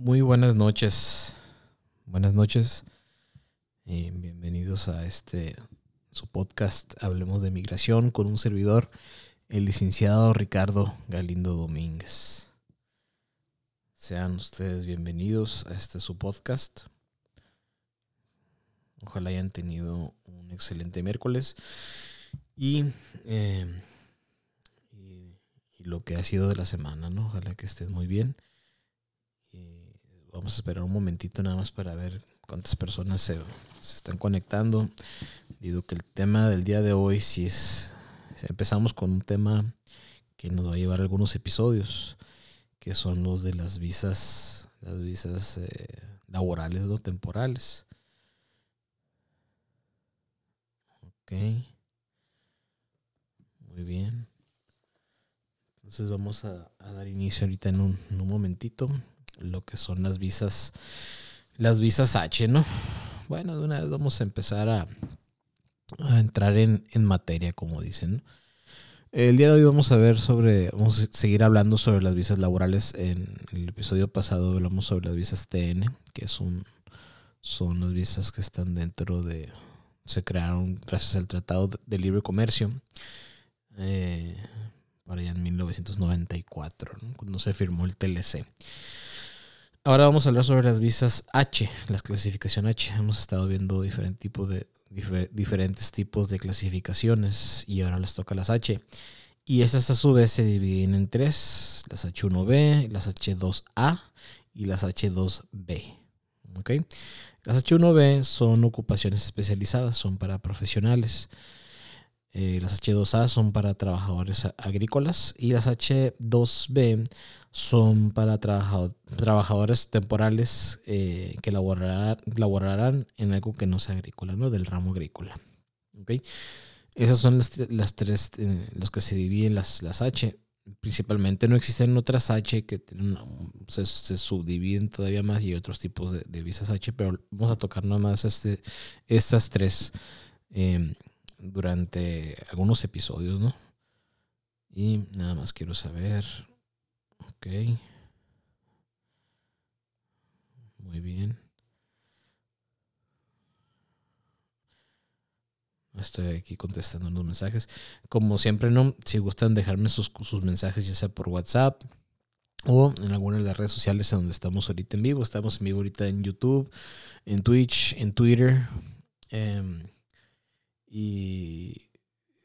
Muy buenas noches. Buenas noches. y bienvenidos a este su podcast Hablemos de Migración con un servidor, el licenciado Ricardo Galindo Domínguez. Sean ustedes bienvenidos a este su podcast. Ojalá hayan tenido un excelente miércoles y, eh, y lo que ha sido de la semana, ¿no? Ojalá que estén muy bien. Vamos a esperar un momentito nada más para ver cuántas personas se, se están conectando. Digo que el tema del día de hoy sí es, empezamos con un tema que nos va a llevar algunos episodios, que son los de las visas, las visas eh, laborales, no temporales. Ok. Muy bien. Entonces vamos a, a dar inicio ahorita en un, en un, momentito. Lo que son las visas. Las visas H, ¿no? Bueno, de una vez vamos a empezar a, a entrar en, en, materia, como dicen. El día de hoy vamos a ver sobre, vamos a seguir hablando sobre las visas laborales. En el episodio pasado hablamos sobre las visas TN, que es son las visas que están dentro de, se crearon gracias al Tratado de Libre Comercio. Eh, para allá en 1994, ¿no? cuando se firmó el TLC. Ahora vamos a hablar sobre las visas H, las clasificación H. Hemos estado viendo diferentes tipos de, difer, diferentes tipos de clasificaciones y ahora les toca las H. Y esas a su vez se dividen en tres, las H1B, las H2A y las H2B. ¿Okay? Las H1B son ocupaciones especializadas, son para profesionales. Eh, las H2A son para trabajadores agrícolas y las H2B son para trabajador, trabajadores temporales eh, que laborarán, en algo que no sea agrícola, ¿no? Del ramo agrícola. ¿Okay? Esas son las, tres, eh, los que se dividen las, las H. Principalmente no existen otras H que se, se, subdividen todavía más y otros tipos de, de, visas H, pero vamos a tocar nada más este, estas tres eh, durante algunos episodios, ¿no? Y nada más quiero saber. Ok. Muy bien. Estoy aquí contestando unos mensajes. Como siempre, no, si gustan dejarme sus, sus mensajes, ya sea por WhatsApp o en alguna de las redes sociales en donde estamos ahorita en vivo. Estamos en vivo ahorita en YouTube, en Twitch, en Twitter. Eh, y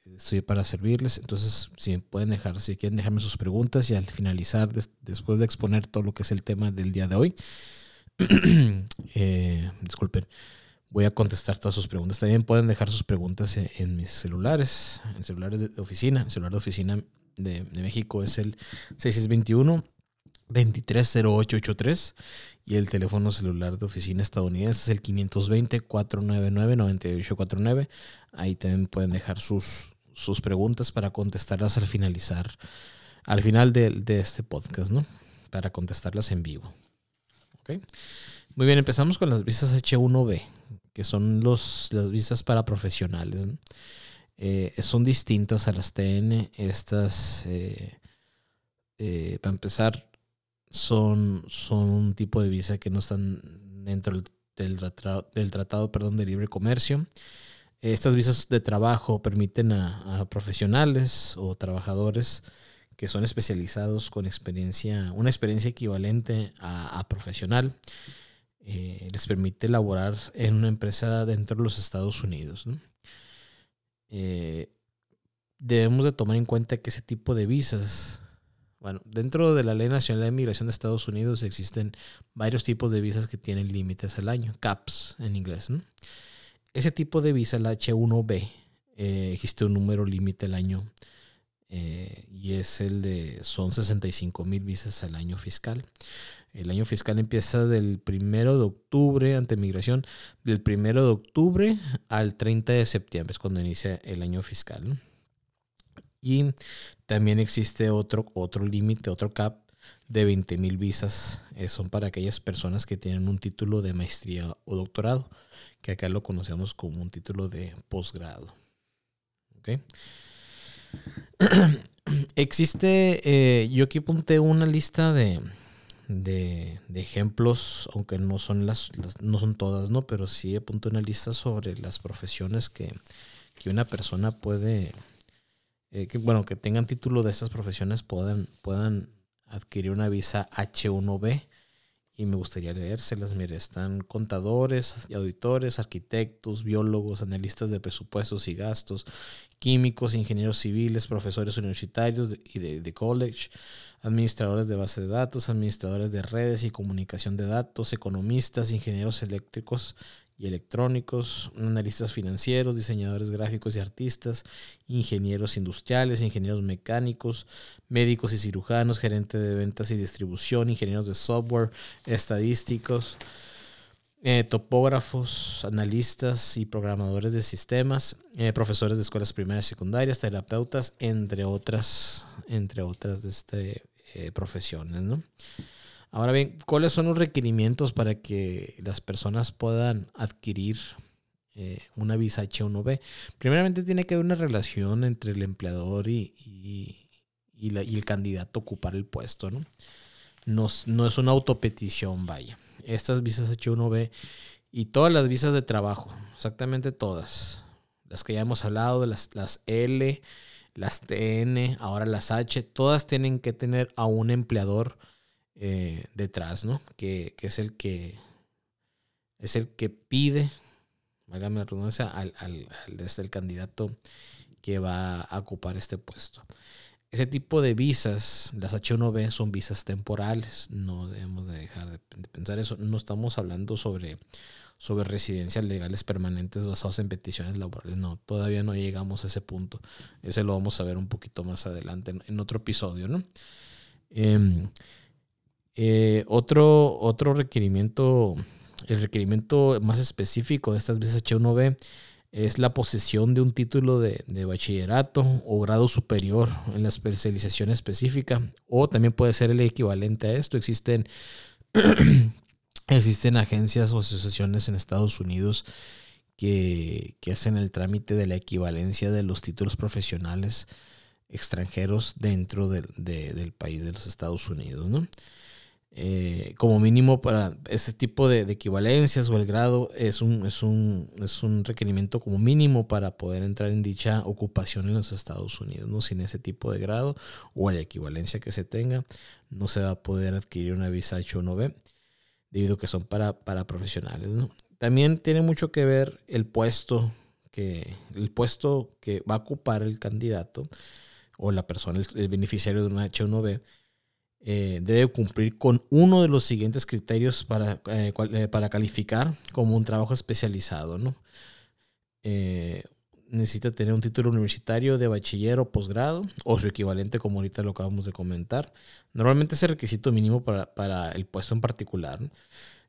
estoy para servirles. Entonces, si pueden dejar, si quieren dejarme sus preguntas y al finalizar, des, después de exponer todo lo que es el tema del día de hoy, eh, disculpen, voy a contestar todas sus preguntas. También pueden dejar sus preguntas en, mis celulares, en celulares de, oficina. El celular de oficina de, de México es el 6621 230883 y el teléfono celular de oficina estadounidense es el 520-499-9849. Ahí también pueden dejar sus, sus preguntas para contestarlas al finalizar, al final de, este podcast, ¿no? Para contestarlas en vivo. ¿Okay? Muy bien, empezamos con las visas H1B, que son los, las visas para profesionales. Eh, son distintas a las TN. Estas, eh, eh, para empezar, son, son un tipo de visa que no están dentro del, del, tratado, del tratado perdón, de libre comercio. Estas visas de trabajo permiten a, profesionales o trabajadores que son especializados con experiencia, una experiencia equivalente a, profesional, eh, les permite laborar en una empresa dentro de los Estados Unidos. Eh, debemos de tomar en cuenta que ese tipo de visas bueno, dentro de la Ley Nacional de Migración de Estados Unidos existen varios tipos de visas que tienen límites al año, CAPS en inglés. ¿no? Ese tipo de visa, la H1B, eh, existe un número límite al año eh, y es el de, son 65 mil visas al año fiscal. El año fiscal empieza del primero de octubre ante migración, del primero de octubre al 30 de septiembre, es cuando inicia el año fiscal. Y también existe otro, otro límite, otro cap de 20 mil visas. Eh, son para aquellas personas que tienen un título de maestría o doctorado, que acá lo conocemos como un título de posgrado. ¿Okay? existe, eh, yo aquí apunté una lista de, de, ejemplos, aunque no son las, no son todas, ¿no? Pero sí apunto una lista sobre las profesiones que, una persona puede, eh, que, bueno, que tengan título de estas profesiones puedan, puedan adquirir una visa H1B y me gustaría leérselas. Mire, están contadores y auditores, arquitectos, biólogos, analistas de presupuestos y gastos, químicos, ingenieros civiles, profesores universitarios y de, college, administradores de base de datos, administradores de redes y comunicación de datos, economistas, ingenieros eléctricos y electrónicos, analistas financieros, diseñadores gráficos y artistas, ingenieros industriales, ingenieros mecánicos, médicos y cirujanos, gerentes de ventas y distribución, ingenieros de software, estadísticos, eh, topógrafos, analistas y programadores de sistemas, eh, profesores de escuelas primarias y secundarias, terapeutas, entre otras, entre otras de este, eh, profesiones. Ahora bien, ¿cuáles son los requerimientos para que las personas puedan adquirir eh, una visa H1B? Primeramente tiene que haber una relación entre el empleador y, y, el candidato a ocupar el puesto, ¿no? No, es una autopetición, vaya. Estas visas H1B y todas las visas de trabajo, exactamente todas, las que ya hemos hablado, las L, las TN, ahora las H, todas tienen que tener a un empleador eh, detrás, ¿no? Que, es el que es el que pide, la redundancia, al, al, al, candidato que va a ocupar este puesto. Ese tipo de visas, las H1B, son visas temporales. No debemos de dejar de, pensar eso. No estamos hablando sobre, sobre residencias legales permanentes basadas en peticiones laborales. No, todavía no llegamos a ese punto. Ese lo vamos a ver un poquito más adelante en, otro episodio, ¿no? Em, eh, otro, otro requerimiento, el requerimiento más específico de estas visas H1B es la posesión de un título de, bachillerato o grado superior en la especialización específica, o también puede ser el equivalente a esto. Existen, existen agencias o asociaciones en Estados Unidos que, hacen el trámite de la equivalencia de los títulos profesionales extranjeros dentro del país de los Estados Unidos, ¿no? Eh, como mínimo para ese tipo de, equivalencias o el grado es un, es, un, es un requerimiento como mínimo para poder entrar en dicha ocupación en los Estados Unidos. ¿no? Sin ese tipo de grado o la equivalencia que se tenga, no se va a poder adquirir una visa H1B debido a que son para, para profesionales. También tiene mucho que ver el puesto que, el puesto que va a ocupar el candidato o la persona, el beneficiario de una H1B eh, debe cumplir con uno de los siguientes criterios para, eh, eh, para calificar como un trabajo especializado. ¿no? necesita tener un título universitario de bachiller o posgrado o su equivalente como ahorita lo acabamos de comentar. Normalmente es el requisito mínimo para, para el puesto en particular.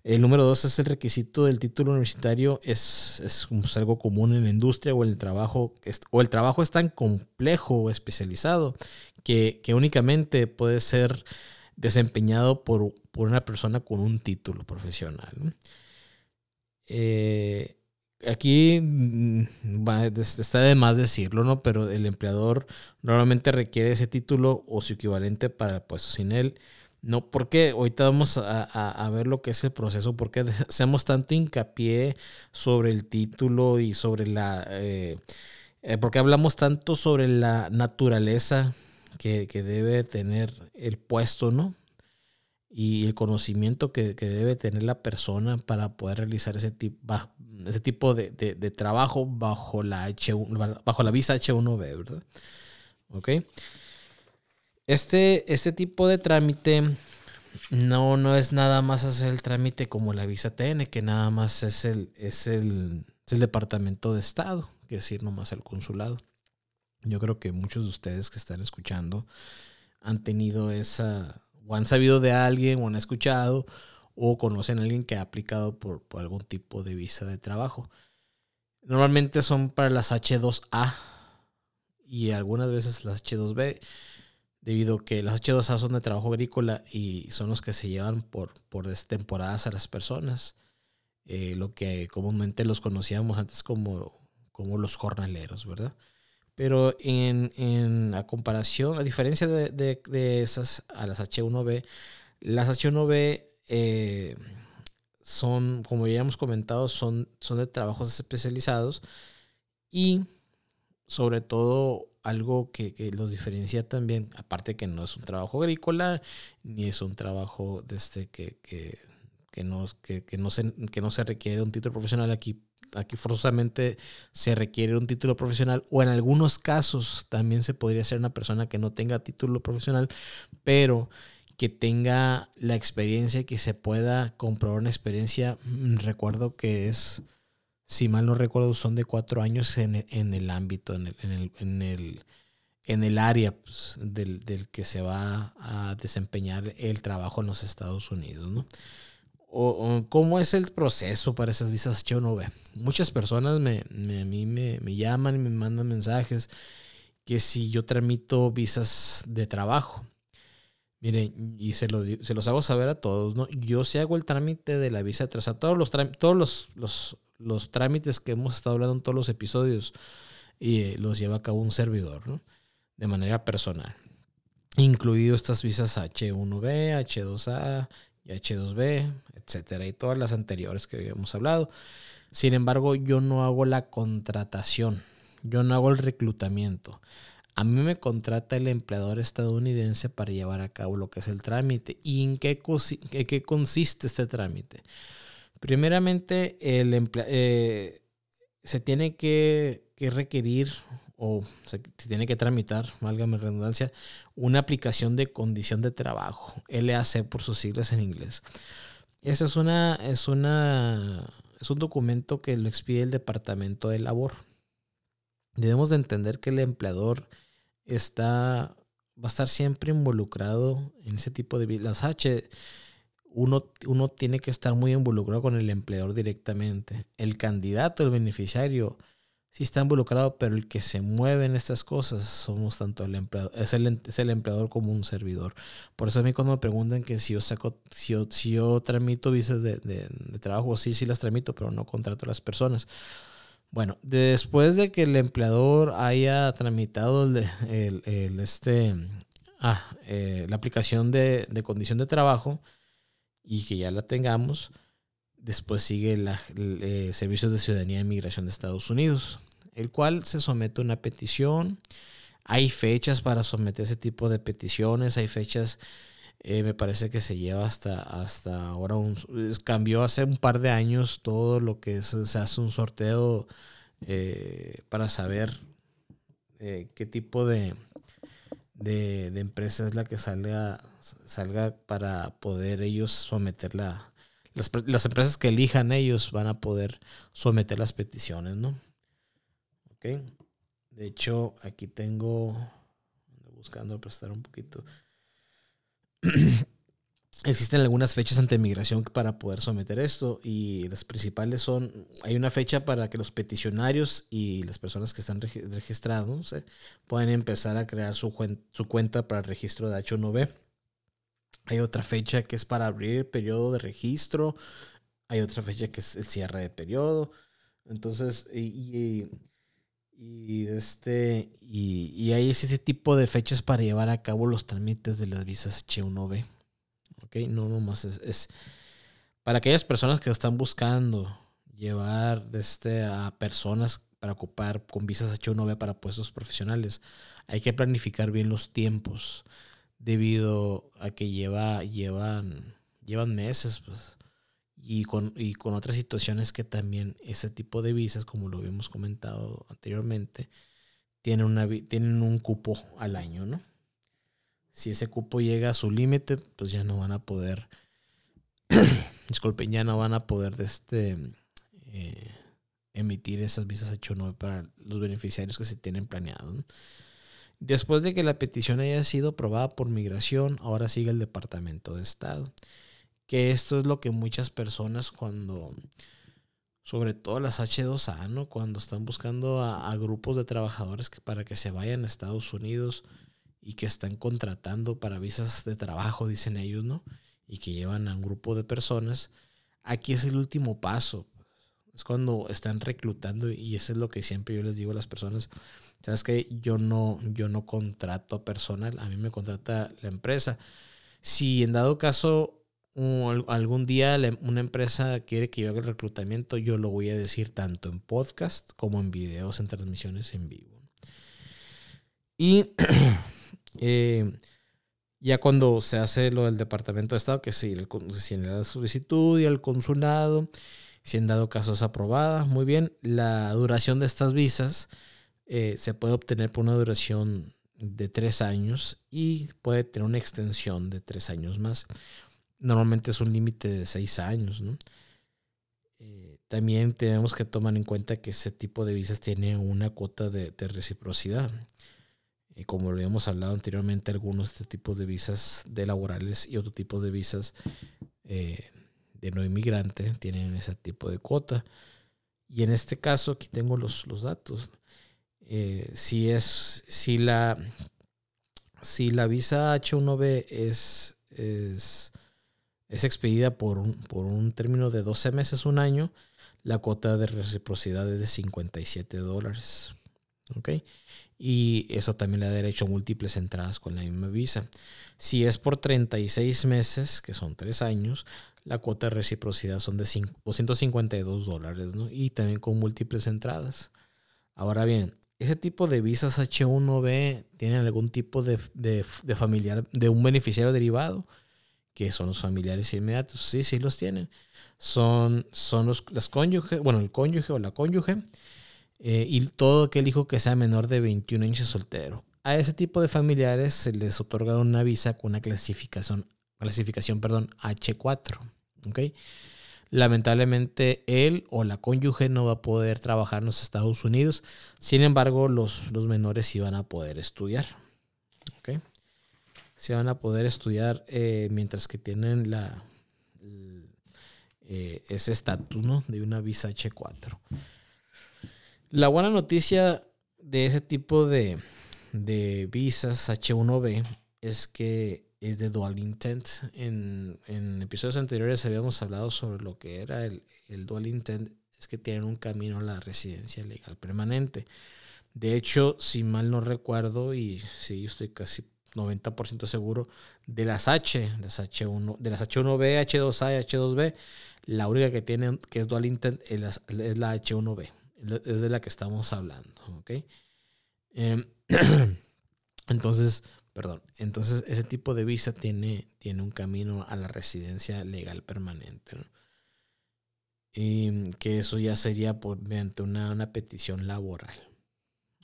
El número dos es el requisito del título universitario, es, es, algo común en la industria o el trabajo, o el trabajo es tan complejo o especializado que, únicamente puede ser desempeñado por, una persona con un título profesional. Eh, aquí mm, está de más decirlo, ¿no? Pero el empleador normalmente requiere ese título o su equivalente para el puesto sin él. No, porque ahorita vamos a, ver lo que es el proceso, porque hacemos tanto hincapié sobre el título y sobre la... Eh, eh, porque hablamos tanto sobre la naturaleza que, debe tener el puesto, ¿no? Y el conocimiento que, debe tener la persona para poder realizar ese, tipo, de, trabajo bajo la, H1, bajo la visa H1B, ¿verdad? ¿Ok? Este, este tipo de trámite no, no es nada más hacer el trámite como la visa TN, que nada más es el, es el, es el Departamento de Estado, que es ir nomás al consulado. Yo creo que muchos de ustedes que están escuchando han tenido esa, o han sabido de alguien, o han escuchado, o conocen a alguien que ha aplicado por, algún tipo de visa de trabajo. Normalmente son para las H2A y algunas veces las H2B, debido a que las H2A son de trabajo agrícola y son los que se llevan por, por temporadas a las personas. Eh, lo que comúnmente los conocíamos antes como, como los jornaleros, ¿verdad? Pero en, en comparación, a diferencia de, esas a las H1B, Las H1B eh, son, como ya hemos comentado, son, son de trabajos especializados y sobre todo algo que, los diferencia también, aparte que no es un trabajo agrícola, ni es un trabajo de este que, que, que no, que, no se, que no se requiere un título profesional aquí. Aquí forzosamente se requiere un título profesional o en algunos casos también se podría ser una persona que no tenga título profesional, pero que tenga la experiencia que se pueda comprobar una experiencia. Mm, recuerdo que es, si mal no recuerdo, son de cuatro años en el, en el ámbito, en el, en el, en el, en el área pues, del, del, que se va a desempeñar el trabajo en los Estados Unidos. ¿no? O, ¿Cómo es el proceso para esas visas H1B? Muchas personas me, a mí me, me llaman y me mandan mensajes que si yo tramito visas de trabajo Miren, y se, lo, se los hago saber a todos, ¿no? Yo sí hago el trámite de la visa de todos los, todos los, los, los, trámites que hemos estado hablando en todos los episodios y eh, los lleva a cabo un servidor, ¿no? De manera personal. Incluido estas visas H1B, H2A y H2B, etcétera, y todas las anteriores que habíamos hablado. Sin embargo, yo no hago la contratación, yo no hago el reclutamiento. A mí me contrata el empleador estadounidense para llevar a cabo lo que es el trámite. ¿Y en qué, qué consiste este trámite? Primeramente, el eh, se tiene que, requerir o se, tiene que tramitar, válgame redundancia, una aplicación de condición de trabajo, LAC por sus siglas en inglés. Ese es, una, es, una, es un documento que lo expide el Departamento de Labor. Debemos de entender que el empleador está, va a estar siempre involucrado en ese tipo de... Las H, uno, uno tiene que estar muy involucrado con el empleador directamente. El candidato, el beneficiario, sí está involucrado, pero el que se mueve en estas cosas somos tanto el empleador, es el, es el empleador como un servidor. Por eso a mí cuando me preguntan que si yo saco, si yo, si yo tramito visas de, de, de trabajo, sí, sí las tramito, pero no contrato a las personas. Bueno, después de que el empleador haya tramitado el, este, ah, eh, la aplicación de, condición de trabajo y que ya la tengamos, después sigue el eh, Servicios de Ciudadanía e Inmigración de Estados Unidos, el cual se somete a una petición. Hay fechas para someter ese tipo de peticiones, hay fechas eh, me parece que se lleva hasta, hasta ahora. Un, cambió hace un par de años todo lo que se hace un sorteo eh, para saber eh, qué tipo de, de, empresa es la que salga, salga para poder ellos someter la... Las, las, empresas que elijan ellos van a poder someter las peticiones, ¿no? De hecho, aquí tengo... Buscando prestar un poquito. Existen algunas fechas ante migración para poder someter esto y las principales son, hay una fecha para que los peticionarios y las personas que están registrados puedan empezar a crear su, su cuenta para el registro de H1B. Hay otra fecha que es para abrir el periodo de registro. Hay otra fecha que es el cierre de periodo. Entonces, y, este, y, y hay ese tipo de fechas para llevar a cabo los trámites de las visas H1B. ¿Ok? No nomás es, es para aquellas personas que están buscando llevar este, a personas para ocupar con visas H1B para puestos profesionales, hay que planificar bien los tiempos debido a que lleva, llevan, llevan meses. Pues y con, y con otras situaciones que también ese tipo de visas, como lo habíamos comentado anteriormente, tienen, una, tienen un cupo al año, ¿no? Si ese cupo llega a su límite, pues ya no van a poder, disculpen, ya no van a poder de este, eh, emitir esas visas H1B para los beneficiarios que se tienen planeados. Después de que la petición haya sido aprobada por migración, ahora sigue el Departamento de Estado que esto es lo que muchas personas cuando, sobre todo las H2A, ¿no? Cuando están buscando a, grupos de trabajadores que, para que se vayan a Estados Unidos y que están contratando para visas de trabajo, dicen ellos, ¿no? Y que llevan a un grupo de personas. Aquí es el último paso. Es cuando están reclutando y eso es lo que siempre yo les digo a las personas. Sabes que yo no, yo no contrato a personal, a mí me contrata la empresa Si en dado caso algún día una empresa quiere que yo haga el reclutamiento, yo lo voy a decir tanto en podcast como en videos, en transmisiones en vivo. Y eh, ya cuando se hace lo del Departamento de Estado, que si, el, si en la solicitud y el consulado, si en dado caso es muy bien, la duración de estas visas eh, se puede obtener por una duración de tres años y puede tener una extensión de tres años más normalmente es un límite de seis años, ¿no? Eh, también tenemos que tomar en cuenta que ese tipo de visas tiene una cuota de, reciprocidad. Y como lo habíamos hablado anteriormente, algunos de este tipos de visas de laborales y otro tipo de visas eh, de no inmigrante tienen ese tipo de cuota. Y en este caso, aquí tengo los, los datos. Eh, si es, si la, si la visa H1B es, es es expedida por un, por un término de 12 meses, un año, la cuota de reciprocidad es de 57 dólares. ¿Ok? Y eso también le da derecho a múltiples entradas con la misma visa. Si es por 36 meses, que son 3 años, la cuota de reciprocidad son de 252 dólares, ¿no? Y también con múltiples entradas. Ahora bien, ese tipo de visas H1B tienen algún tipo de, de familiar, de un beneficiario derivado que son los familiares inmediatos. Sí, sí los tienen. Son, son los las cónyuges, bueno, el cónyuge o la cónyuge, eh, y todo aquel hijo que sea menor de 21 años soltero. A ese tipo de familiares se les otorga una visa con una clasificación, clasificación perdón, H4. ¿okay? Lamentablemente él o la cónyuge no va a poder trabajar en los Estados Unidos. Sin embargo, los, los menores sí van a poder estudiar. ¿okay? Se van a poder estudiar eh, mientras que tienen la, eh, ese estatus ¿no? de una visa H4. La buena noticia de ese tipo de, de visas H1B es que es de dual intent. En, en, episodios anteriores habíamos hablado sobre lo que era el, el dual intent, es que tienen un camino a la residencia legal permanente. De hecho, si mal no recuerdo, y sí, estoy casi 90% seguro, de las H, las H1, de las H1B, H2A y H2B, la única que tiene que es dual intent es la, es la H1B, es de la que estamos hablando, ¿ok? Em, entonces, perdón, entonces ese tipo de visa tiene, tiene un camino a la residencia legal permanente. Y que eso ya sería por, mediante una, una petición laboral,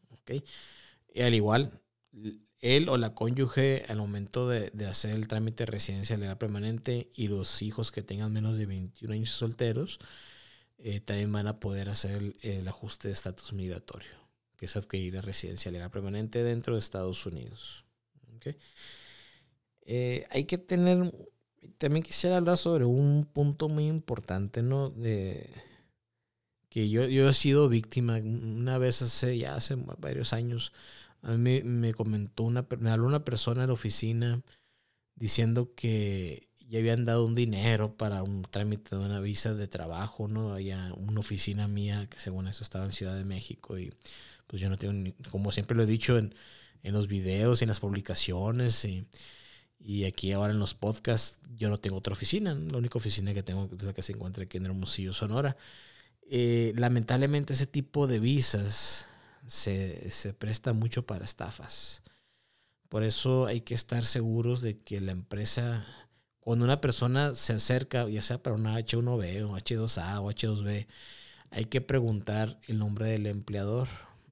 ¿ok? Y al igual, él o la cónyuge al momento de, hacer el trámite de residencia legal permanente y los hijos que tengan menos de 21 años solteros eh, también van a poder hacer el, ajuste de estatus migratorio, que es adquirir la residencia legal permanente dentro de Estados Unidos. Eh, hay que tener, también quisiera hablar sobre un punto muy importante, ¿no? De, que yo, yo he sido víctima una vez hace, ya hace varios años, a mí me comentó una, me habló una persona en la oficina diciendo que ya habían dado un dinero para un trámite de una visa de trabajo, ¿no? Había una oficina mía que según eso estaba en Ciudad de México y pues yo no tengo, como siempre lo he dicho en, en los videos y en las publicaciones y, y, aquí ahora en los podcasts, yo no tengo otra oficina, la única oficina que tengo es la que se encuentra aquí en Hermosillo, Sonora. Eh, lamentablemente ese tipo de visas se, presta mucho para estafas. Por eso hay que estar seguros de que la empresa, cuando una persona se acerca, ya sea para una H1B o H2A o H2B, hay que preguntar el nombre del empleador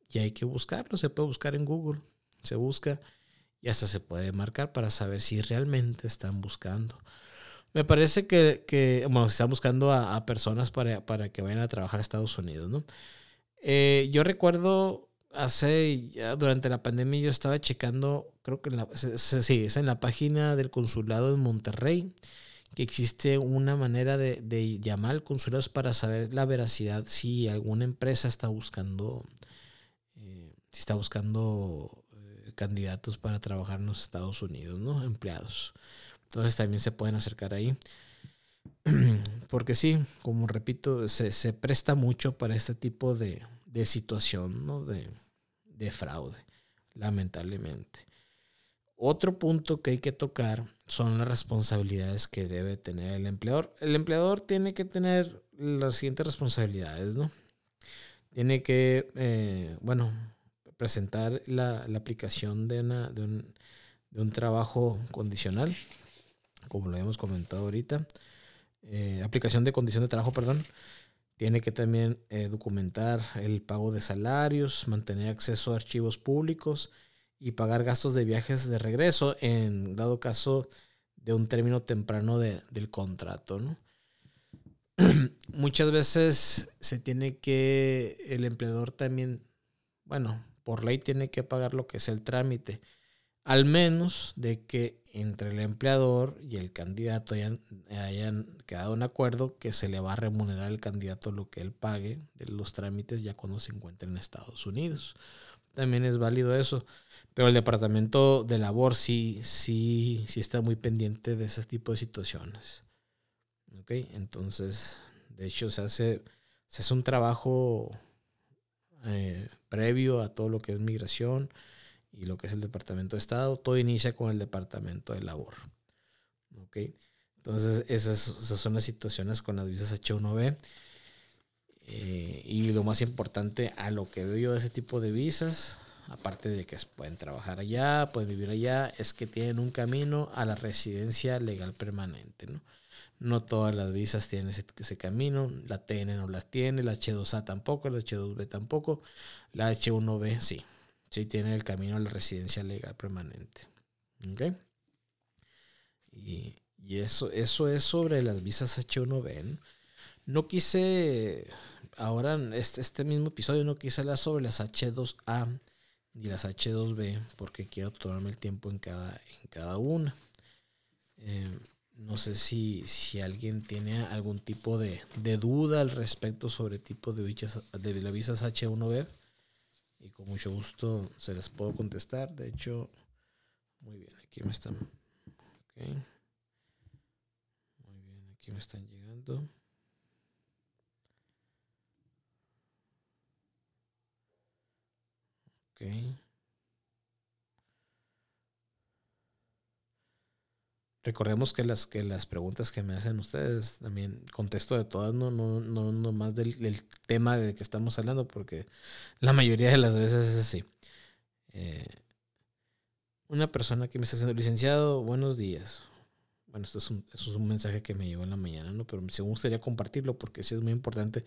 y hay que buscarlo. Se puede buscar en Google, se busca y hasta se puede marcar para saber si realmente están buscando. Me parece que, que bueno, están buscando a, personas para, para, que vayan a trabajar a Estados Unidos, ¿no? Eh, yo recuerdo hace, ya durante la pandemia yo estaba checando, creo que en la, sí, es en la página del consulado en Monterrey, que existe una manera de, llamar al consulado para saber la veracidad si alguna empresa está buscando, eh, si está buscando eh, candidatos para trabajar en los Estados Unidos, ¿no? Empleados. Entonces también se pueden acercar ahí. Porque sí, como repito, se presta mucho para este tipo de, de situación, ¿no? De, de fraude, lamentablemente. Otro punto que hay que tocar son las responsabilidades que debe tener el empleador. El empleador tiene que tener las siguientes responsabilidades, ¿no? Tiene que, eh, bueno, presentar la, aplicación de, una, de, un, de, un, trabajo condicional, como lo hemos comentado ahorita. Eh, aplicación de condición de trabajo, perdón. Tiene que también eh, documentar el pago de salarios, mantener acceso a archivos públicos y pagar gastos de viajes de regreso en dado caso de un término temprano de, del contrato. ¿no? Muchas veces se tiene que, el empleador también, bueno, por ley tiene que pagar lo que es el trámite, al menos de que entre el empleador y el candidato hayan, quedado un acuerdo que se le va a remunerar al candidato lo que él pague de los trámites ya cuando se encuentre en Estados Unidos. También es válido eso. Pero el departamento de labor sí, sí, sí está muy pendiente de ese tipo de situaciones. ¿Ok? Entonces, de hecho, se hace, se un trabajo eh, previo a todo lo que es migración y lo que es el departamento de Estado. Todo inicia con el departamento de labor. ¿Ok? Entonces, esas, son las situaciones con las visas H1B. Eh, y lo más importante a lo que veo yo de ese tipo de visas aparte de que pueden trabajar allá, pueden vivir allá, es que tienen un camino a la residencia legal permanente, ¿no? No todas las visas tienen ese, ese camino, la TN no las tiene, la H2A tampoco, la H2B tampoco, la H1B sí, sí tiene el camino a la residencia legal permanente. ¿Ok? Y, eso, eso es sobre las visas H1B. ¿no? no quise, ahora en este, este mismo episodio no quise hablar sobre las H2A y las H2B porque quiero tomarme el tiempo en cada, en cada una. Eh, no sé si, si, alguien tiene algún tipo de, de, duda al respecto sobre tipo de, de las visas H1B y con mucho gusto se las puedo contestar. De hecho, muy bien, aquí me están. Okay. Muy bien, aquí me están llegando. Recordemos que las, que las preguntas que me hacen ustedes, también contesto de todas, no, no, no, no más del, tema del que estamos hablando, porque la mayoría de las veces es así. Eh, una persona que me está haciendo licenciado, buenos días. Bueno, esto es un, es un mensaje que me llegó en la mañana, ¿no? Pero me gustaría compartirlo porque sí es muy importante.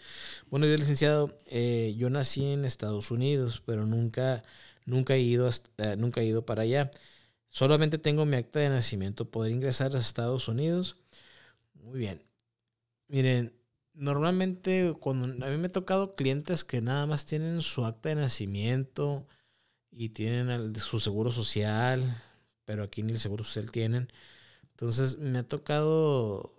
Buenos días, licenciado. Eh, yo nací en Estados Unidos, pero nunca Nunca he ido, eh, nunca he ido para allá. Solamente tengo mi acta de nacimiento. ¿Poder ingresar a Estados Unidos? Muy bien. Miren, normalmente cuando a mí me ha tocado clientes que nada más tienen su acta de nacimiento y tienen su seguro social, pero aquí ni el seguro social tienen. Entonces me ha tocado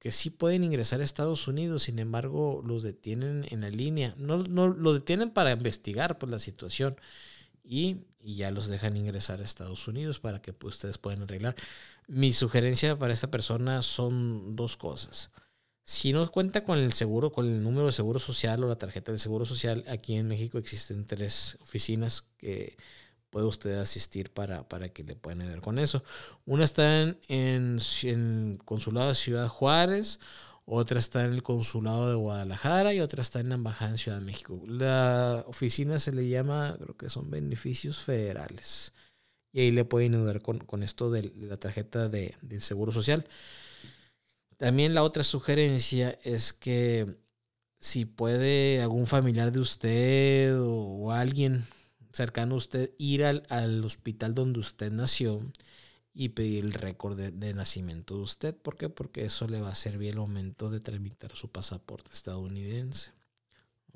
que sí pueden ingresar a Estados Unidos, sin embargo los detienen en la línea. No, no lo detienen para investigar pues, la situación y, ya los dejan ingresar a Estados Unidos para que pues, ustedes puedan arreglar. Mi sugerencia para esta persona son dos cosas. Si no cuenta con el seguro, con el número de seguro social o la tarjeta de seguro social, aquí en México existen tres oficinas que puede usted asistir para, para que le puedan ayudar con eso. Una está en, en, consulado de Ciudad Juárez, otra está en el consulado de Guadalajara y otra está en la embajada en Ciudad de México. La oficina se le llama, creo que son beneficios federales. Y ahí le pueden ayudar con, con esto de, la tarjeta de, de Seguro Social. También la otra sugerencia es que si puede algún familiar de usted o alguien cercano a usted ir al, al, hospital donde usted nació y pedir el récord de, nacimiento de usted. ¿Por qué? Porque eso le va a servir el momento de tramitar su pasaporte estadounidense.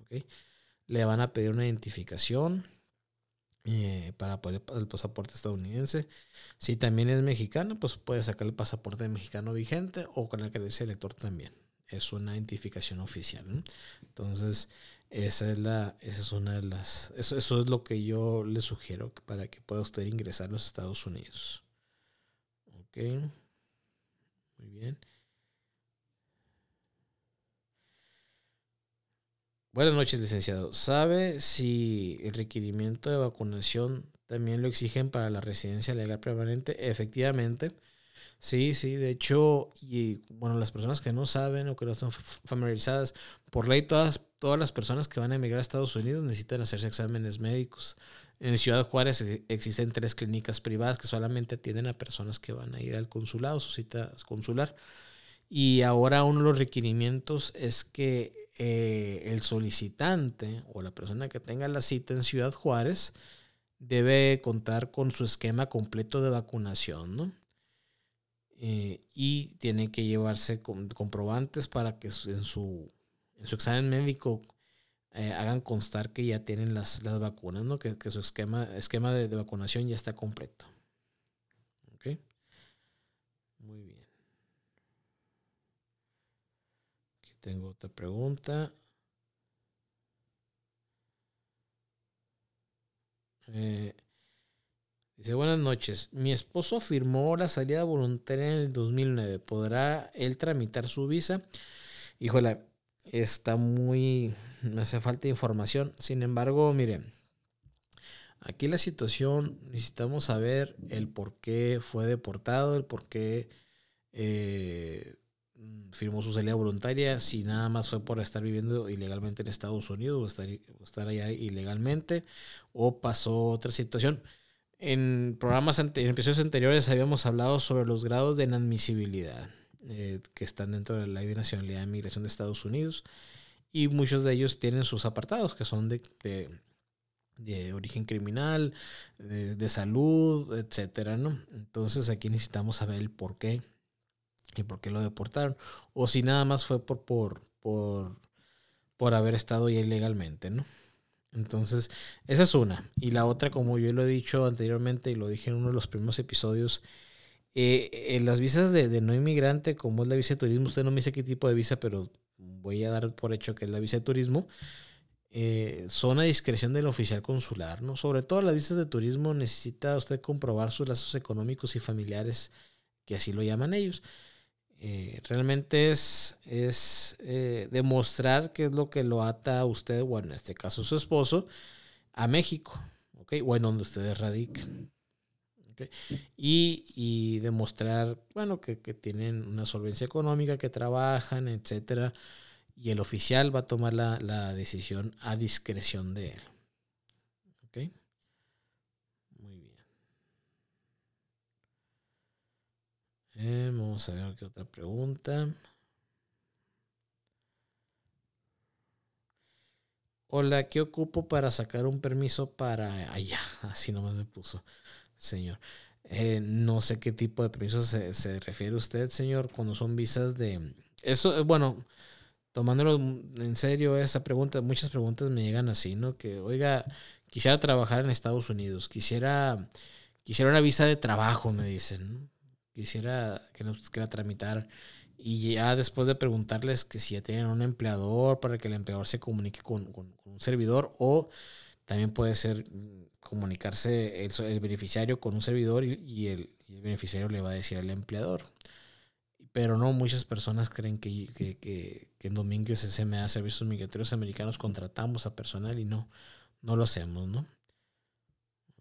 ¿Okay? Le van a pedir una identificación eh, para poder el pasaporte estadounidense. Si también es mexicano, pues puede sacar el pasaporte mexicano vigente o con la credencial de lector también. Es una identificación oficial. Entonces, esa es la, esa es una de las, eso, eso es lo que yo le sugiero para que pueda usted ingresar a los Estados Unidos. Muy bien. Buenas noches, licenciado. ¿Sabe si el requerimiento de vacunación también lo exigen para la residencia legal permanente? Efectivamente, Sí, sí, de hecho, y bueno, las personas que no saben o que no están familiarizadas, por ley todas, todas las personas que van a emigrar a Estados Unidos necesitan hacerse exámenes médicos. En Ciudad Juárez existen tres clínicas privadas que solamente atienden a personas que van a ir al consulado, su cita consular. Y ahora uno de los requerimientos es que eh, el solicitante o la persona que tenga la cita en Ciudad Juárez debe contar con su esquema completo de vacunación, ¿no? Eh, y tiene que llevarse comprobantes para que en su, en su examen médico eh, hagan constar que ya tienen las, las vacunas, ¿no? Que, su esquema, esquema de, de, vacunación ya está completo. ¿Ok? Muy bien. Aquí tengo otra pregunta. Eh, Dice, buenas noches. Mi esposo firmó la salida voluntaria en el 2009. ¿Podrá él tramitar su visa? Híjole, está muy... Me hace falta información. Sin embargo, miren, aquí la situación, necesitamos saber el por qué fue deportado, el por qué eh, firmó su salida voluntaria, si nada más fue por estar viviendo ilegalmente en Estados Unidos o estar, o estar allá ilegalmente, o pasó otra situación. En programas en episodios anteriores habíamos hablado sobre los grados de inadmisibilidad eh, que están dentro de la ley de nacionalidad e migración de Estados Unidos y muchos de ellos tienen sus apartados que son de, de, origen criminal, de, salud, etcétera, ¿no? Entonces aquí necesitamos saber el por qué y por qué lo deportaron o si nada más fue por por por, por haber estado ya ilegalmente, ¿no? Entonces, esa es una. Y la otra, como yo lo he dicho anteriormente y lo dije en uno de los primeros episodios, eh, en las visas de, no inmigrante, como es la visa de turismo, usted no me dice qué tipo de visa, pero voy a dar por hecho que es la visa de turismo, eh, son a discreción del oficial consular, ¿no? Sobre todo las visas de turismo necesita usted comprobar sus lazos económicos y familiares, que así lo llaman ellos. Eh, realmente es, es demostrar qué es lo que lo ata a usted, o en este caso su esposo, a México, ¿ok? O en donde ustedes radican. Y, demostrar, bueno, que, tienen una solvencia económica, que trabajan, etcétera. Y el oficial va a tomar la, decisión a discreción de él. ¿Ok? Eh, vamos a ver qué otra pregunta. Hola, ¿qué ocupo para sacar un permiso para allá? Así nomás me puso, señor. Eh, no sé qué tipo de permiso se, se, refiere usted, señor, cuando son visas de... Eso, eh, bueno, tomándolo en serio esa pregunta, muchas preguntas me llegan así, ¿no? Que, oiga, quisiera trabajar en Estados Unidos, quisiera, quisiera una visa de trabajo, me dicen. ¿no? quisiera que nos quiera tramitar y ya después de preguntarles que si ya tienen un empleador para que el empleador se comunique con, un servidor o también puede ser comunicarse el, beneficiario con un servidor y, el, beneficiario le va a decir al empleador. Pero no, muchas personas creen que, que, que, que en Domínguez SMA Servicios Migratorios Americanos contratamos a personal y no, no lo hacemos, ¿no?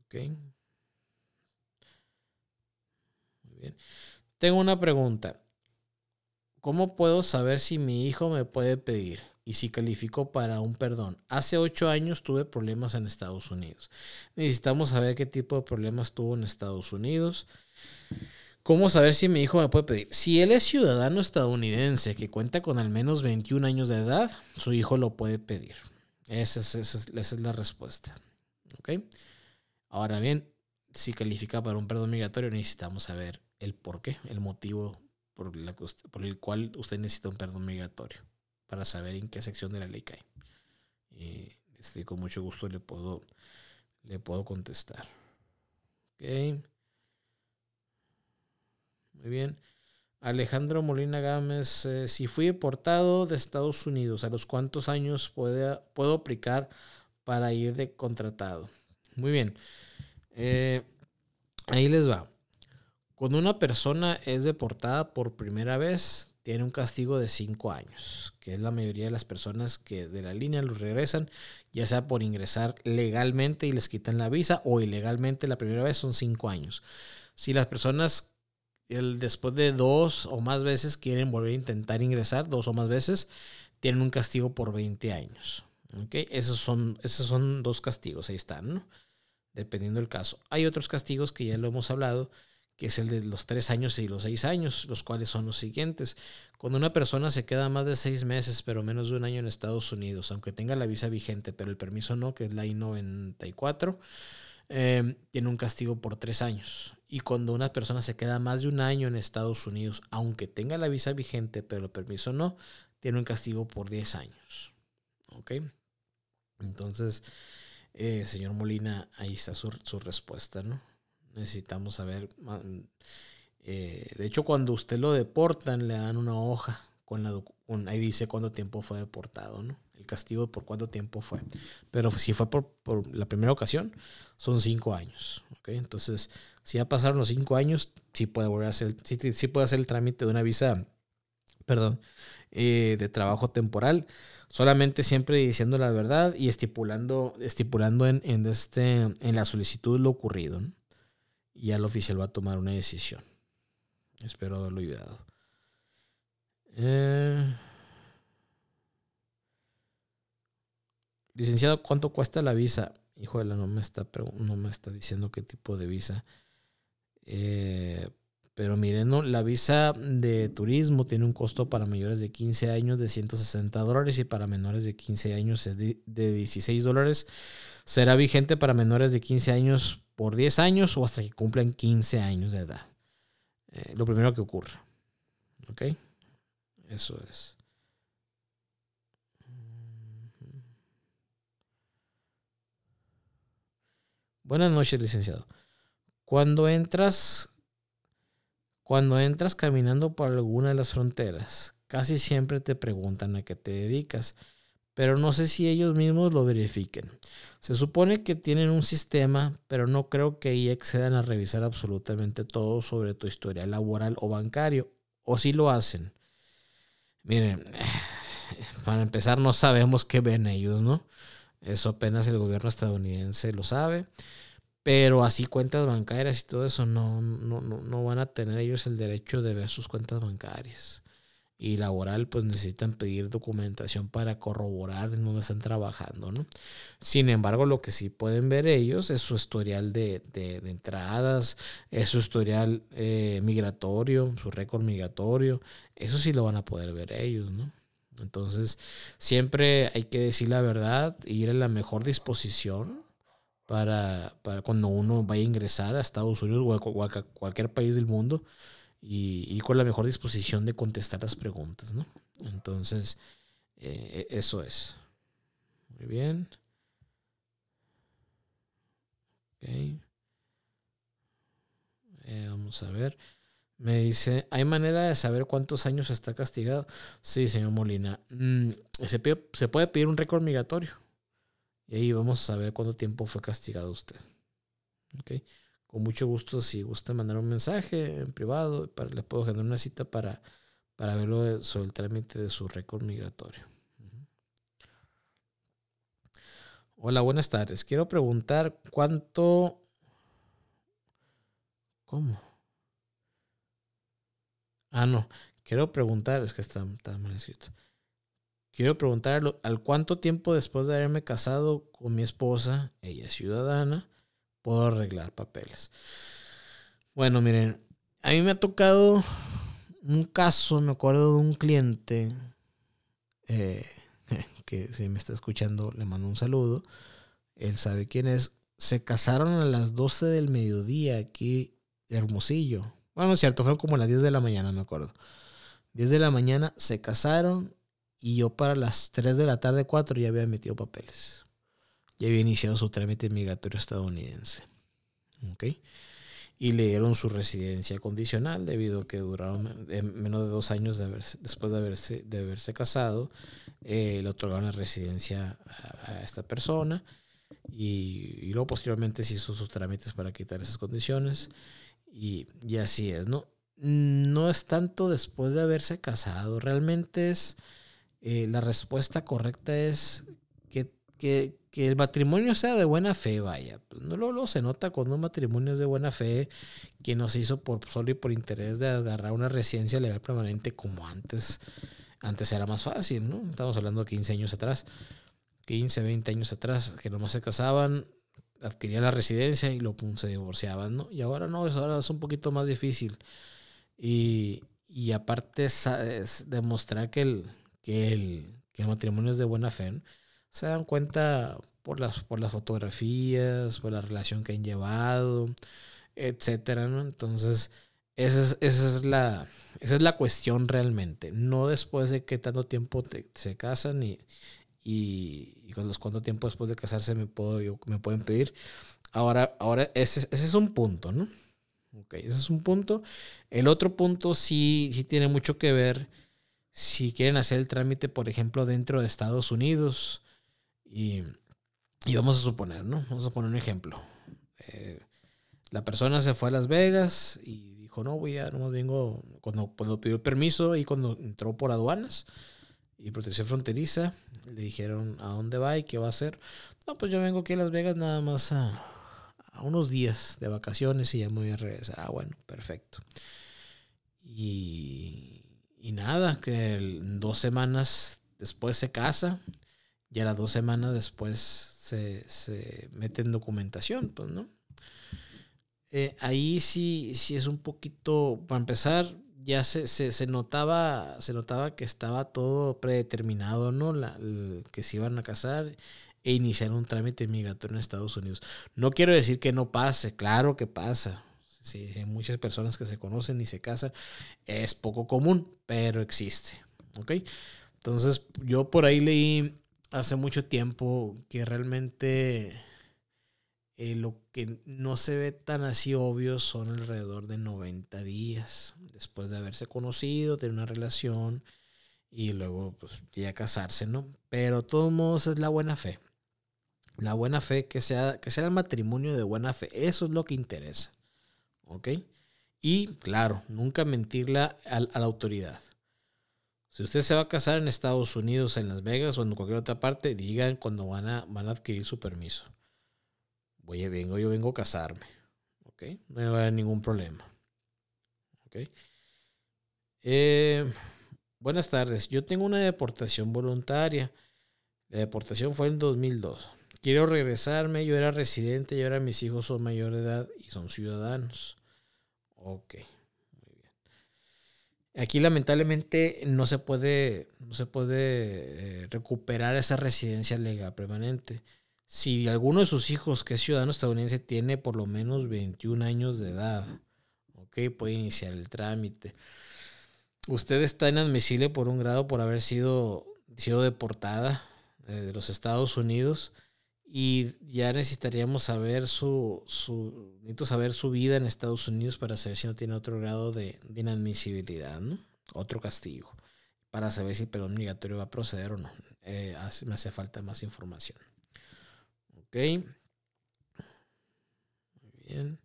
Ok. Tengo una pregunta. ¿Cómo puedo saber si mi hijo me puede pedir y si califico para un perdón? Hace ocho años tuve problemas en Estados Unidos. Necesitamos saber qué tipo de problemas tuvo en Estados Unidos. ¿Cómo saber si mi hijo me puede pedir? Si él es ciudadano estadounidense que cuenta con al menos 21 años de edad, su hijo lo puede pedir. Esa es, esa es la respuesta. ¿Ok? Ahora bien, si califica para un perdón migratorio, necesitamos saber el por qué, el motivo por el cual usted necesita un perdón migratorio, para saber en qué sección de la ley cae. Y este, con mucho gusto le puedo, le puedo contestar. Okay. Muy bien. Alejandro Molina Gámez, eh, si fui deportado de Estados Unidos, ¿a los cuántos años puedo aplicar para ir de contratado? Muy bien. Eh, ahí les va. Cuando una persona es deportada por primera vez, tiene un castigo de cinco años, que es la mayoría de las personas que de la línea los regresan, ya sea por ingresar legalmente y les quitan la visa o ilegalmente la primera vez son cinco años. Si las personas el, después de dos o más veces quieren volver a intentar ingresar, dos o más veces, tienen un castigo por 20 años. ¿okay? Esos, son, esos son dos castigos, ahí están, dependiendo del caso. Hay otros castigos que ya lo hemos hablado, que es el de los tres años y los seis años, los cuales son los siguientes. Cuando una persona se queda más de seis meses, pero menos de un año en Estados Unidos, aunque tenga la visa vigente, pero el permiso no, que es la I-94, eh, tiene un castigo por tres años. Y cuando una persona se queda más de un año en Estados Unidos, aunque tenga la visa vigente, pero el permiso no, tiene un castigo por 10 años. ¿Ok? Entonces, eh, señor Molina, ahí está su, respuesta, ¿no? Necesitamos saber. Eh, de hecho, cuando usted lo deportan, le dan una hoja con la ahí dice cuánto tiempo fue deportado, ¿no? El castigo por cuánto tiempo fue. Pero si fue por, la primera ocasión, son cinco años. ¿okay? Entonces, si ya pasaron los cinco años, sí puede volver a hacer, sí, puede hacer el trámite de una visa, perdón, eh, de trabajo temporal. Solamente siempre diciendo la verdad y estipulando, estipulando en, este, en la solicitud lo ocurrido. Y ya el oficial va a tomar una decisión. Espero haberlo ayudado. Eh, licenciado, ¿cuánto cuesta la visa? Híjole, no me está, no me está diciendo qué tipo de visa. Eh, pero miren, ¿no? la visa de turismo tiene un costo para mayores de 15 años de 160 dólares y para menores de 15 años de 16 dólares. Será vigente para menores de 15 años por 10 años o hasta que cumplan 15 años de edad. Eh, lo primero que ocurre. ¿Ok? Eso es. Buenas noches, licenciado. Cuando entras, cuando entras caminando por alguna de las fronteras, casi siempre te preguntan a qué te dedicas, pero no sé si ellos mismos lo verifiquen. Se supone que tienen un sistema, pero no creo que ahí excedan a revisar absolutamente todo sobre tu historial laboral o bancario, o si lo hacen. Miren, para empezar no sabemos qué ven ellos, ¿no? Eso apenas el gobierno estadounidense lo sabe. Pero así cuentas bancarias y todo eso no, no, no, van a tener ellos el derecho de ver sus cuentas bancarias. Y laboral, pues necesitan pedir documentación para corroborar en dónde están trabajando, ¿no? Sin embargo, lo que sí pueden ver ellos es su historial de, entradas, es su historial eh, migratorio, su récord migratorio. Eso sí lo van a poder ver ellos, ¿no? Entonces, siempre hay que decir la verdad, ir en la mejor disposición para, para cuando uno vaya a ingresar a Estados Unidos o a, cualquier país del mundo y, con la mejor disposición de contestar las preguntas, ¿no? Entonces, eh, e, eso es. Muy bien. Ok. Eh, vamos a ver. Me dice, ¿hay manera de saber cuántos años está castigado? Sí, señor Molina. Mm, se, puede pedir un récord migratorio. Y ahí vamos a saber cuánto tiempo fue castigado usted. ¿Okay? Con mucho gusto, si gusta mandar un mensaje en privado, para, le puedo generar una cita para, para verlo sobre el trámite de su récord migratorio. Hola, buenas tardes. Quiero preguntar cuánto... ¿Cómo? Ah, no. Quiero preguntar, es que está, está mal escrito. Quiero preguntar al cuánto tiempo después de haberme casado con mi esposa, ella es ciudadana, puedo arreglar papeles. Bueno, miren, a mí me ha tocado un caso, me acuerdo de un cliente eh, que si me está escuchando le mando un saludo. Él sabe quién es. Se casaron a las 12 del mediodía aquí, Hermosillo. Bueno, cierto, fue como a las 10 de la mañana, me acuerdo. 10 de la mañana se casaron y yo para las 3 de la tarde, 4, ya había emitido papeles. Ya había iniciado su trámite migratorio estadounidense. ¿Ok? Y le dieron su residencia condicional debido a que duraron menos de dos años de después de haberse, de haberse casado. Eh, le otorgaron la residencia a, esta persona y, y, luego posteriormente se hizo sus trámites para quitar esas condiciones. Y, y así es, ¿no? No es tanto después de haberse casado, realmente es eh, la respuesta correcta es que, que, el matrimonio sea de buena fe, vaya. Pues no lo, se nota cuando un matrimonio es de buena fe, que no se hizo por solo y por interés de agarrar una residencia legal permanente como antes. Antes era más fácil, ¿no? Estamos hablando de 15 años atrás. 15, 20 años atrás, que nomás se casaban, adquirían la residencia y lo se divorciaban, ¿no? Y ahora no, ahora es un poquito más difícil. Y, y aparte demostrar que el, que, el, que el matrimonio es de buena fe, se dan cuenta por las, por las fotografías, por la relación que han llevado, etcétera, ¿no? Entonces, esa es, esa es, la, esa es la cuestión realmente. No después de que tanto tiempo se casan y, y, y cuánto tiempo después de casarse me, puedo, me pueden pedir. Ahora, ahora ese, ese es un punto, ¿no? Ok, ese es un punto. El otro punto sí, sí tiene mucho que ver si quieren hacer el trámite, por ejemplo, dentro de Estados Unidos. Y, y vamos a suponer, ¿no? Vamos a poner un ejemplo. Eh, la persona se fue a Las Vegas y dijo, no, voy a, no vengo, cuando, cuando pidió permiso y cuando entró por aduanas y protección fronteriza, le dijeron a dónde va y qué va a hacer. No, pues yo vengo aquí a Las Vegas nada más a, a unos días de vacaciones y ya me voy a regresar. Ah, bueno, perfecto. Y, y nada, que dos semanas después se casa y a las dos semanas después se, se mete en documentación, pues, ¿no? Eh, ahí sí, sí es un poquito, para empezar, ya se, se, se, notaba, se notaba que estaba todo predeterminado, ¿no? La, que se iban a casar e iniciar un trámite migratorio en Estados Unidos. No quiero decir que no pase, claro que pasa. Sí, hay muchas personas que se conocen y se casan. Es poco común, pero existe. ¿Ok? Entonces, yo por ahí leí hace mucho tiempo que realmente eh, lo que no se ve tan así obvio son alrededor de 90 días después de haberse conocido, tener una relación y luego pues ya casarse, ¿no? Pero de todos modos es la buena fe. La buena fe, que sea, que sea el matrimonio de buena fe. Eso es lo que interesa. ¿Ok? Y claro, nunca mentirla a, la autoridad. Si usted se va a casar en Estados Unidos, en Las Vegas o en cualquier otra parte, digan cuando van a, van a adquirir su permiso. Oye, vengo, yo vengo a casarme. ¿Ok? No va a haber ningún problema. ¿Ok? Eh, buenas tardes. Yo tengo una deportación voluntaria. La deportación fue en 2002. Quiero regresarme, yo era residente y ahora mis hijos son mayor de edad y son ciudadanos. Ok. Aquí lamentablemente no se puede, no se puede eh, recuperar esa residencia legal permanente. Si alguno de sus hijos que es ciudadano estadounidense tiene por lo menos 21 años de edad, ok, puede iniciar el trámite. Usted está inadmisible por un grado por haber sido, sido deportada eh, de los Estados Unidos y ya necesitaríamos saber su, su, necesito saber su vida en Estados Unidos para saber si no tiene otro grado de, inadmisibilidad, ¿no? Otro castigo. Para saber si el perdón migratorio va a proceder o no. Eh, me hace falta más información. Ok. Muy bien.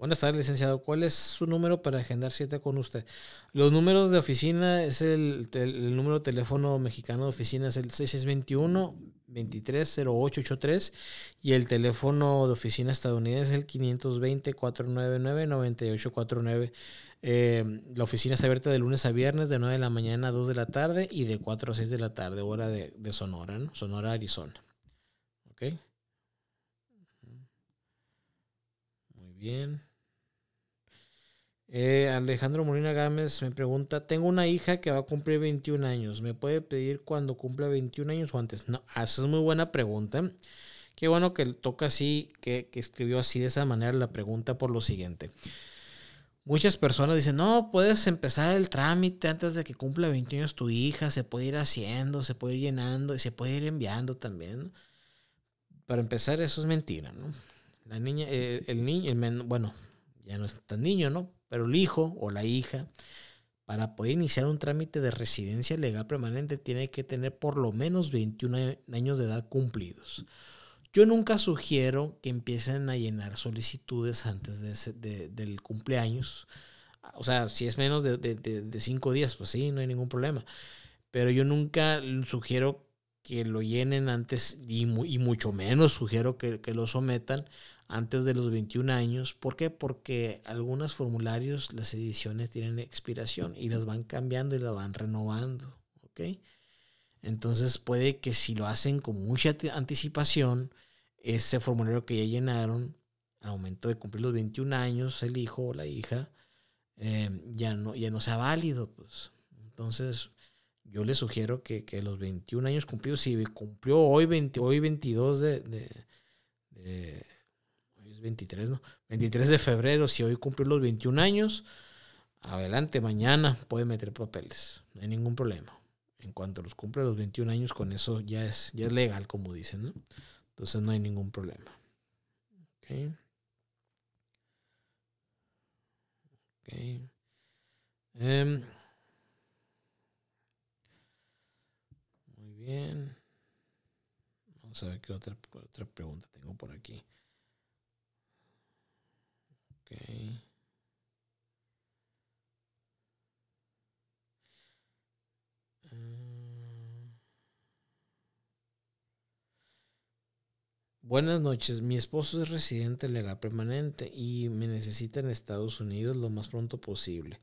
Buenas tardes, licenciado. ¿Cuál es su número para agendar cita con usted? Los números de oficina es el, número de teléfono mexicano de oficina es el 6621 230883 y el teléfono de oficina estadounidense es el 520 499 9849. la oficina está abierta de lunes a viernes de 9 de la mañana a 2 de la tarde y de 4 a 6 de la tarde, hora de, de Sonora, ¿no? Sonora, Arizona. ¿Ok? Muy bien. Eh, Alejandro Molina Gámez me pregunta, tengo una hija que va a cumplir 21 años, ¿me puede pedir cuando cumpla 21 años o antes? No, esa es muy buena pregunta. Qué bueno que toca así, que, que escribió así de esa manera la pregunta por lo siguiente. Muchas personas dicen, no, puedes empezar el trámite antes de que cumpla 21 años tu hija, se puede ir haciendo, se puede ir llenando y se puede ir enviando también. Para empezar, eso es mentira, ¿no? La niña, eh, el niño, el bueno, ya no es tan niño, ¿no? Pero el hijo o la hija, para poder iniciar un trámite de residencia legal permanente, tiene que tener por lo menos 21 años de edad cumplidos. Yo nunca sugiero que empiecen a llenar solicitudes antes de del cumpleaños. O sea, si es menos de, cinco días, pues sí, no hay ningún problema. pero yo nunca sugiero que lo llenen antes y, y mucho menos sugiero que, que, lo sometan antes de los 21 años. ¿Por qué? Porque algunos formularios, las ediciones tienen expiración y las van cambiando y las van renovando. ¿Ok? Entonces puede que si lo hacen con mucha anticipación, ese formulario que ya llenaron, al momento de cumplir los 21 años, el hijo o la hija, eh, ya, no, ya no sea válido. Pues. Entonces, yo le sugiero que, que, los 21 años cumplidos, si cumplió hoy, 20, hoy 22 de, es 23, ¿no? 23 de febrero, si hoy cumplió los 21 años, adelante, mañana puede meter papeles, no hay ningún problema. En cuanto los cumple los 21 años, con eso ya es, ya es legal, como dicen, ¿no? Entonces no hay ningún problema. Ok. Ok. Em, muy bien. Vamos a ver qué otra, otra pregunta tengo por aquí. Ok. Buenas noches, mi esposo es residente legal permanente y me necesita en Estados Unidos lo más pronto posible.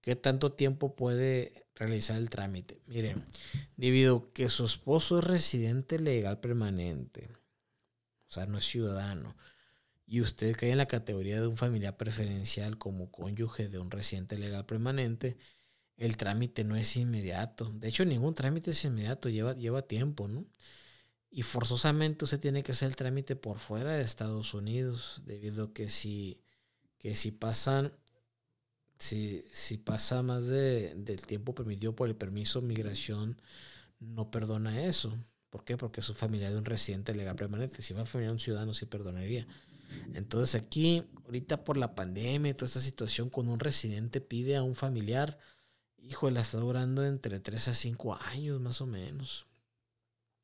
¿Qué tanto tiempo puede realizar el trámite? Mire, debido que su esposo es residente legal permanente, o sea, no es ciudadano, y usted cae en la categoría de un familiar preferencial como cónyuge de un residente legal permanente, el trámite no es inmediato. De hecho, ningún trámite es inmediato, lleva, lleva tiempo, ¿no? y forzosamente usted tiene que hacer el trámite por fuera de Estados Unidos, debido a que si, que si pasan, si, si pasa más de, del tiempo permitido por el permiso de migración, no perdona eso. ¿Por qué? Porque es un familiar de un residente legal permanente. Si va familiar de un ciudadano, sí perdonaría. Entonces aquí, ahorita por la pandemia y toda esta situación, cuando un residente pide a un familiar, hijo, la está durando entre 3 a 5 años más o menos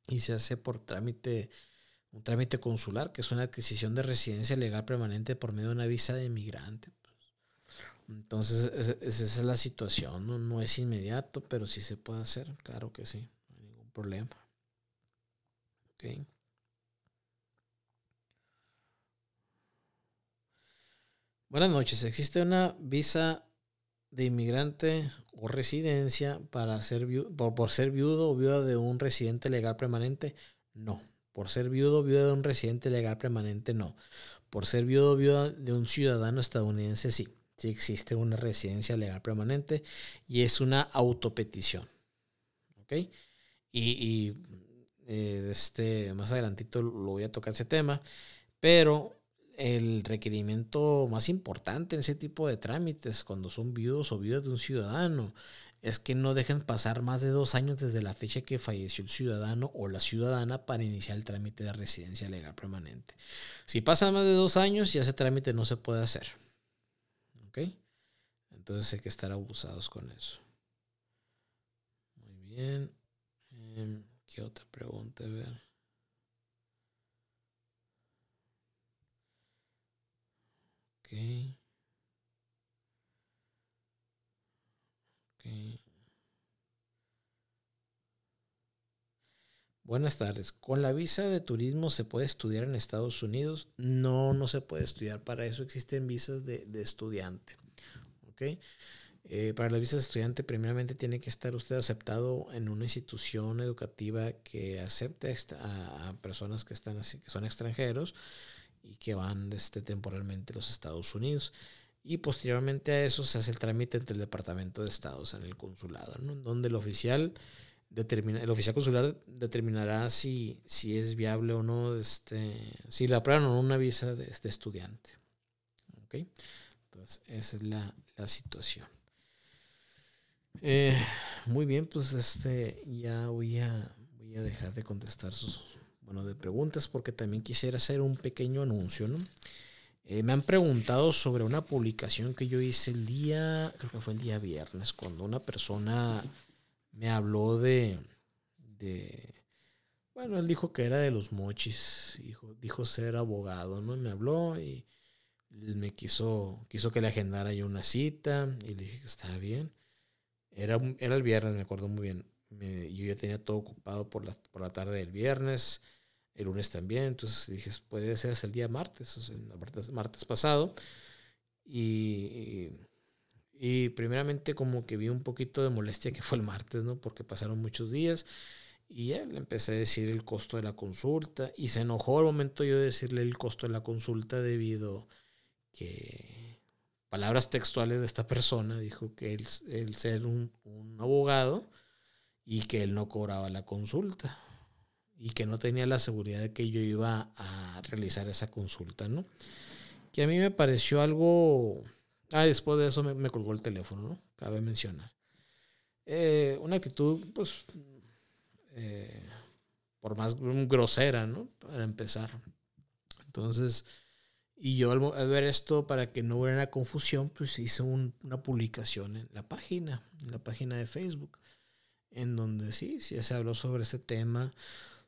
y se hace por trámite, un trámite consular, que es una adquisición de residencia legal permanente por medio de una visa de inmigrante. Entonces, esa es la situación. ¿no? no es inmediato, pero sí se puede hacer. Claro que sí, no hay ningún problema. Okay. Buenas noches. ¿Existe una visa de inmigrante o residencia para ser por, ser viudo o viuda de un residente legal permanente? No. Por ser viudo o viuda de un residente legal permanente, no. Por ser viudo o viuda de un ciudadano estadounidense, sí. Sí existe una residencia legal permanente y es una autopetición. ¿Ok? Y, eh, este, más adelantito lo voy a tocar ese tema, pero el requerimiento más importante en ese tipo de trámites, cuando son viudos o viudas de un ciudadano, es que no dejen pasar más de dos años desde la fecha que falleció el ciudadano o la ciudadana para iniciar el trámite de residencia legal permanente. Si pasa más de dos años, ya ese trámite no se puede hacer. ¿Ok? Entonces hay que estar abusados con eso. Muy bien. Em, ¿Qué otra pregunta? A ver. Buenas tardes. ¿Con la visa de turismo se puede estudiar en Estados Unidos? No, no se puede estudiar. Para eso existen visas de, estudiante. Eh, para las visas de estudiante, primeramente tiene que estar usted aceptado en una institución educativa que acepte a, personas que, están, que son extranjeros y que van este, temporalmente a los Estados Unidos. Y posteriormente a eso se hace el trámite entre el Departamento de Estados en el consulado, donde el oficial, determina, el oficial consular determinará si, si es viable o no, este, si le aprueban o no una visa de, este estudiante. ¿Okay? Entonces, esa es la, la situación. Eh, muy bien, pues este, ya voy a, voy a dejar de contestar sus, bueno, de preguntas porque también quisiera hacer un pequeño anuncio, ¿no? Eh, me han preguntado sobre una publicación que yo hice el día, creo que fue el día viernes, cuando una persona me habló de, bueno, él dijo que era de los mochis, dijo, dijo ser abogado, ¿no? Me habló y me quiso, quiso que le agendara yo una cita y le dije que estaba bien. Era, era el viernes, me acuerdo muy bien yo ya tenía todo ocupado por la, por la tarde del viernes, el lunes también, entonces dije, puede ser hasta el día martes, o sea, el martes, pasado. Y, y, primeramente como que vi un poquito de molestia que fue el martes, ¿no? Porque pasaron muchos días y ya le empecé a decir el costo de la consulta y se enojó al momento yo de decirle el costo de la consulta debido que palabras textuales de esta persona dijo que él, ser un, abogado y que él no cobraba la consulta y que no tenía la seguridad de que yo iba a realizar esa consulta, ¿no? Que a mí me pareció algo... Ah, después de eso me, colgó el teléfono, ¿no? Cabe mencionar. Eh, una actitud, pues, eh, por más grosera, ¿no? Para empezar. Entonces, y yo al, ver esto, para que no hubiera una confusión, pues hice una publicación en la página, en la página de Facebook, en donde sí, sí se habló sobre este tema,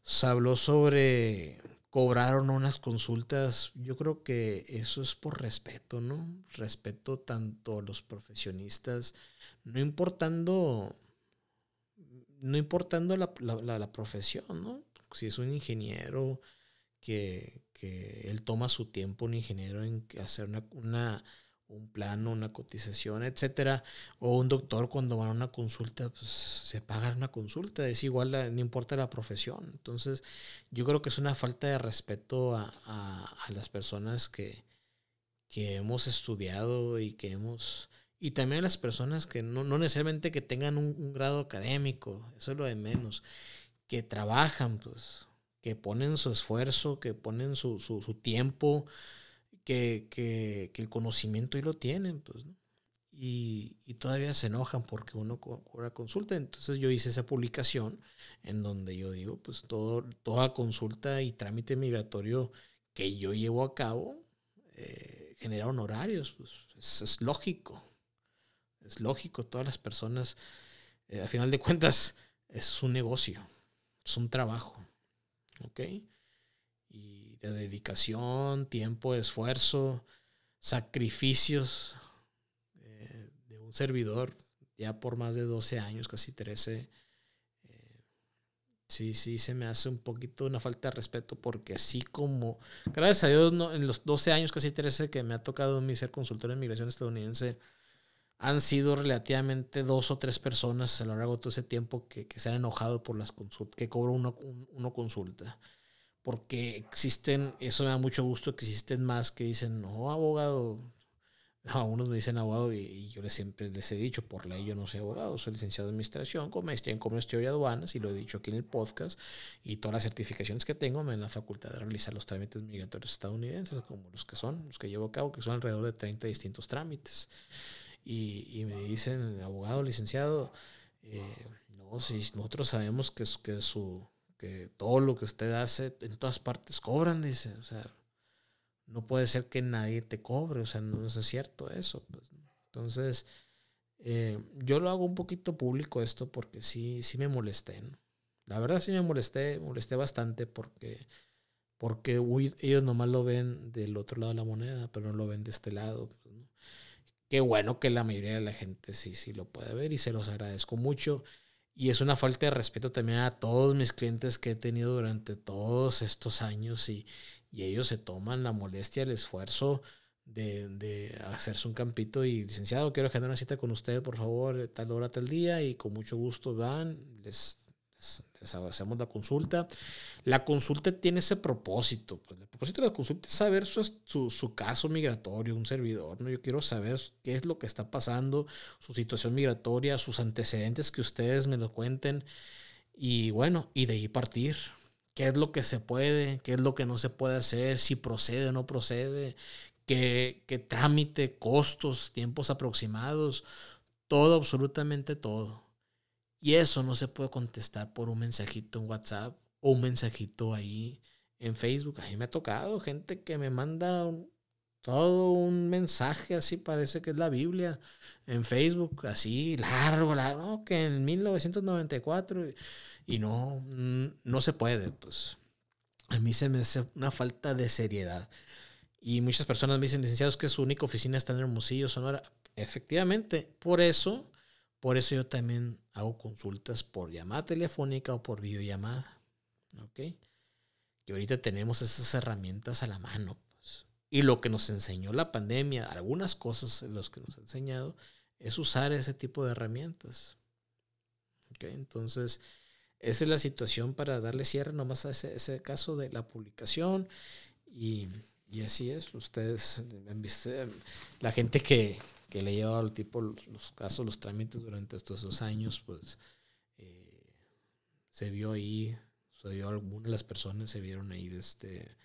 se habló sobre cobraron unas consultas. Yo creo que eso es por respeto, ¿no? Respeto tanto a los profesionistas, no importando no importando la, la, profesión, ¿no? Si es un ingeniero que, él toma su tiempo, un ingeniero, en hacer una, un plano, una cotización, etcétera, o un doctor cuando va a una consulta, pues se paga una consulta, es igual, no importa la profesión. Entonces, yo creo que es una falta de respeto a, las personas que, que hemos estudiado y que hemos y también las personas que no, necesariamente que tengan un, grado académico, eso es lo de menos, que trabajan, pues, que ponen su esfuerzo, que ponen su, tiempo, que, el conocimiento y lo tienen, pues, y, todavía se enojan porque uno cobra consulta. Entonces yo hice esa publicación en donde yo digo, pues todo, toda consulta y trámite migratorio que yo llevo a cabo eh, genera honorarios, pues es lógico es lógico, todas las personas, eh, a final de cuentas, es un negocio, es un trabajo, ¿ok? De dedicación, tiempo, esfuerzo, sacrificios eh, de un servidor, ya por más de 12 años, casi 13, eh, sí, sí, se me hace un poquito una falta de respeto porque así como, gracias a Dios, no, en los 12 años, casi 13 que me ha tocado mi ser consultor en migración estadounidense, han sido relativamente dos o tres personas a lo largo de todo ese tiempo que, se han enojado por las consultas, que cobro uno, uno, consulta. Porque existen, eso me da mucho gusto que existen más que dicen, no, abogado. A unos me dicen abogado y, yo les siempre les he dicho, por ley yo no soy abogado, soy licenciado en administración, con maestría en comercio y aduanas, y lo he dicho aquí en el podcast, y todas las certificaciones que tengo me dan la facultad de realizar los trámites migratorios estadounidenses, como los que son, los que llevo a cabo, que son alrededor de 30 distintos trámites y, me dicen, abogado, licenciado, eh, no, si nosotros sabemos que, que, su, que todo lo que usted hace en todas partes cobran, dice, o sea, no puede ser que nadie te cobre, o sea, no, es cierto eso. Pues, entonces, eh, yo lo hago un poquito público esto porque sí, sí me molesté. La verdad sí me molesté, molesté bastante porque, porque ellos nomás lo ven del otro lado de la moneda, pero no lo ven de este lado. Pues, Qué bueno que la mayoría de la gente sí, sí lo puede ver y se los agradezco mucho. Y es una falta de respeto también a todos mis clientes que he tenido durante todos estos años y, ellos se toman la molestia, el esfuerzo de, de, hacerse un campito y licenciado, quiero agendar una cita con usted, por favor, tal hora, tal día y con mucho gusto van, les hacemos la consulta. La consulta tiene ese propósito. Pues, el propósito de la consulta es saber su, su, caso migratorio, un servidor. ¿no? Yo quiero saber qué es lo que está pasando, su situación migratoria, sus antecedentes, que ustedes me lo cuenten. Y bueno, y de ahí partir. ¿Qué es lo que se puede? ¿Qué es lo que no se puede hacer? Si procede o no procede. ¿Qué, qué trámite, costos, tiempos aproximados? Todo, absolutamente todo. Y eso no se puede contestar por un mensajito en WhatsApp o un mensajito ahí en Facebook. A me ha tocado gente que me manda todo un mensaje así, parece que es la Biblia, en Facebook, así largo, largo, que en 1994 y no, no se puede, pues. A mí se me hace una falta de seriedad. Y muchas personas me dicen, licenciados, que su única oficina está en Hermosillo, Sonora. Efectivamente, por eso Por eso yo también hago consultas por llamada telefónica o por videollamada. ¿Ok? Y ahorita tenemos esas herramientas a la mano. Pues. Y lo que nos enseñó la pandemia, algunas cosas en los que nos ha enseñado, es usar ese tipo de herramientas. ¿Ok? Entonces, esa es la situación para darle cierre nomás a ese, caso de la publicación. Y, así es, ustedes, la gente que, que le lleva al tipo los, casos, los trámites durante estos dos años, pues eh, se vio ahí, se vio algunas de las personas se vieron ahí de este...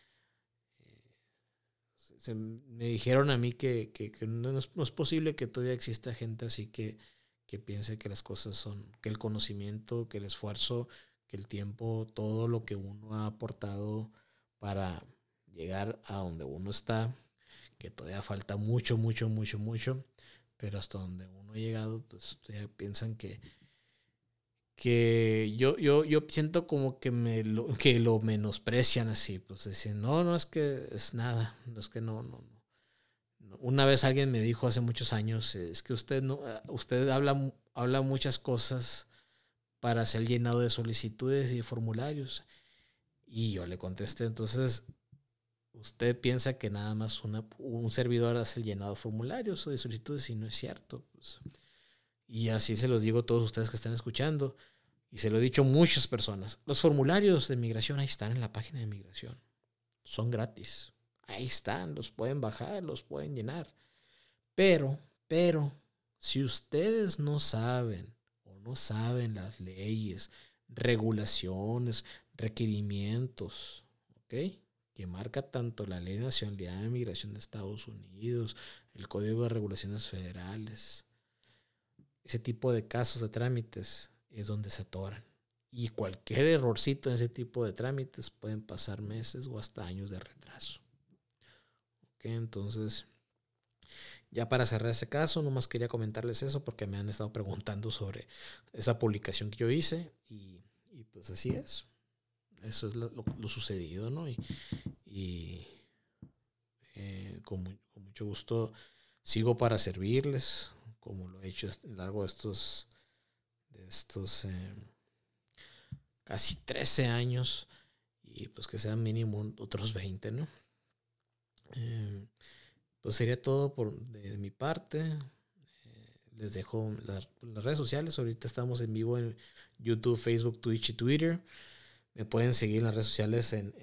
Eh, me dijeron a mí que, no, es, posible que todavía exista gente así que, que piense que las cosas son, que el conocimiento, que el esfuerzo, que el tiempo, todo lo que uno ha aportado para llegar a donde uno está, que todavía falta mucho, mucho, mucho, mucho, pero hasta donde uno ha llegado, pues ya piensan que, que yo, yo, yo siento como que me lo, que lo menosprecian así, pues dicen, no, no es que es nada, no es que no, no, no. Una vez alguien me dijo hace muchos años, es que usted no, usted habla, habla muchas cosas para ser llenado de solicitudes y de formularios. Y yo le contesté, entonces, usted piensa que nada más un servidor hace el llenado de formularios o de solicitudes y no es cierto. Pues. Y así se los digo a todos ustedes que están escuchando. Y se lo he dicho a muchas personas. Los formularios de migración ahí están en la página de migración. Son gratis. Ahí están, los pueden bajar, los pueden llenar. Pero, pero, si ustedes no saben o no saben las leyes, regulaciones, requerimientos, ¿ok? Que marca tanto la Ley de Nacionalidad de Migración de Estados Unidos, el Código de Regulaciones Federales. Ese tipo de casos de trámites es donde se atoran. Y cualquier errorcito en ese tipo de trámites pueden pasar meses o hasta años de retraso. entonces, ya para cerrar ese caso, nomás quería comentarles eso porque me han estado preguntando sobre esa publicación que yo hice y pues así es eso es lo, sucedido, ¿no? Y, eh, con, mucho gusto sigo para servirles, como lo he hecho a lo largo de estos, estos eh, casi 13 años, y pues que sean mínimo otros 20, ¿no? Eh, pues sería todo por de, mi parte. les dejo las redes sociales. Ahorita estamos en vivo en YouTube, Facebook, Twitch y Twitter. Me pueden seguir en las redes sociales en,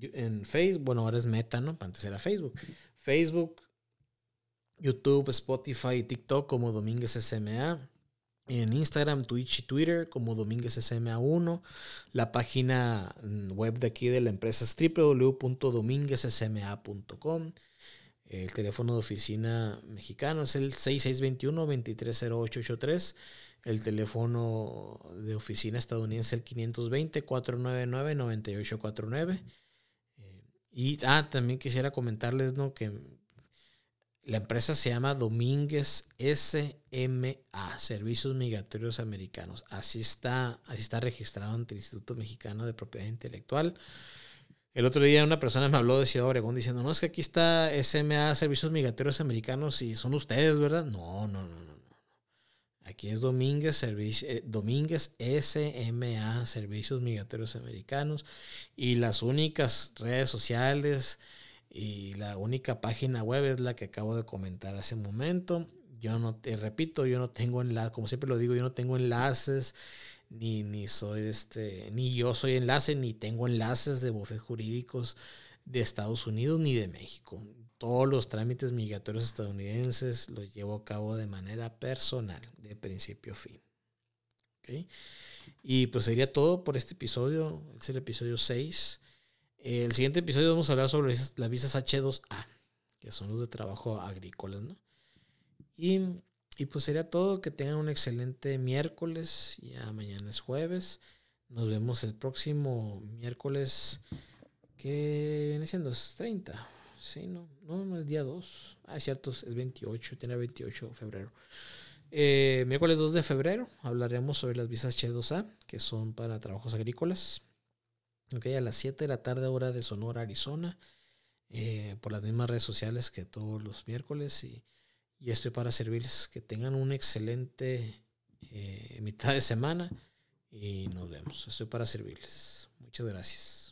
en, Facebook. Bueno, ahora es Meta, ¿no? Antes era Facebook. Facebook, YouTube, Spotify y TikTok como Domínguez SMA. En Instagram, Twitch y Twitter como Domínguez SMA1. La página web de aquí de la empresa es www.dominguezsma.com. El teléfono de oficina mexicano es el 6621-230883. El teléfono de oficina estadounidense el 520-499-9849. Eh, y ah, también quisiera comentarles ¿no? que la empresa se llama Domínguez SMA, Servicios Migratorios Americanos. Así está, así está registrado ante el Instituto Mexicano de Propiedad Intelectual. El otro día una persona me habló de Ciudad Obregón diciendo, no, es que aquí está SMA, Servicios Migratorios Americanos, y son ustedes, ¿verdad? No, no, no, no. Aquí es Domínguez, Servicio, eh, Domínguez SMA, Servicios Migratorios Americanos. Y las únicas redes sociales y la única página web es la que acabo de comentar hace un momento. Yo no te repito, yo no tengo enlaces, como siempre lo digo, yo no tengo enlaces, ni, ni soy este, ni yo soy enlace, ni tengo enlaces de bufetes jurídicos de Estados Unidos ni de México todos los trámites migratorios estadounidenses los llevo a cabo de manera personal, de principio a fin. Y pues sería todo por este episodio, es el episodio 6. El siguiente episodio vamos a hablar sobre las visas H2A, que son los de trabajo agrícolas, ¿no? Y, y pues sería todo, que tengan un excelente miércoles, ya mañana es jueves. Nos vemos el próximo miércoles, que viene siendo es 30 Sí, no, no, es día 2. Ah, es cierto, es 28, tiene 28 de febrero. Eh, miércoles 2 de febrero hablaremos sobre las visas H2A, que son para trabajos agrícolas. Ok, a las 7 de la tarde, hora de Sonora, Arizona. Eh, por las mismas redes sociales que todos los miércoles. Y, y estoy para servirles. Que tengan un excelente mitad de semana y nos vemos. Estoy para servirles. Muchas gracias.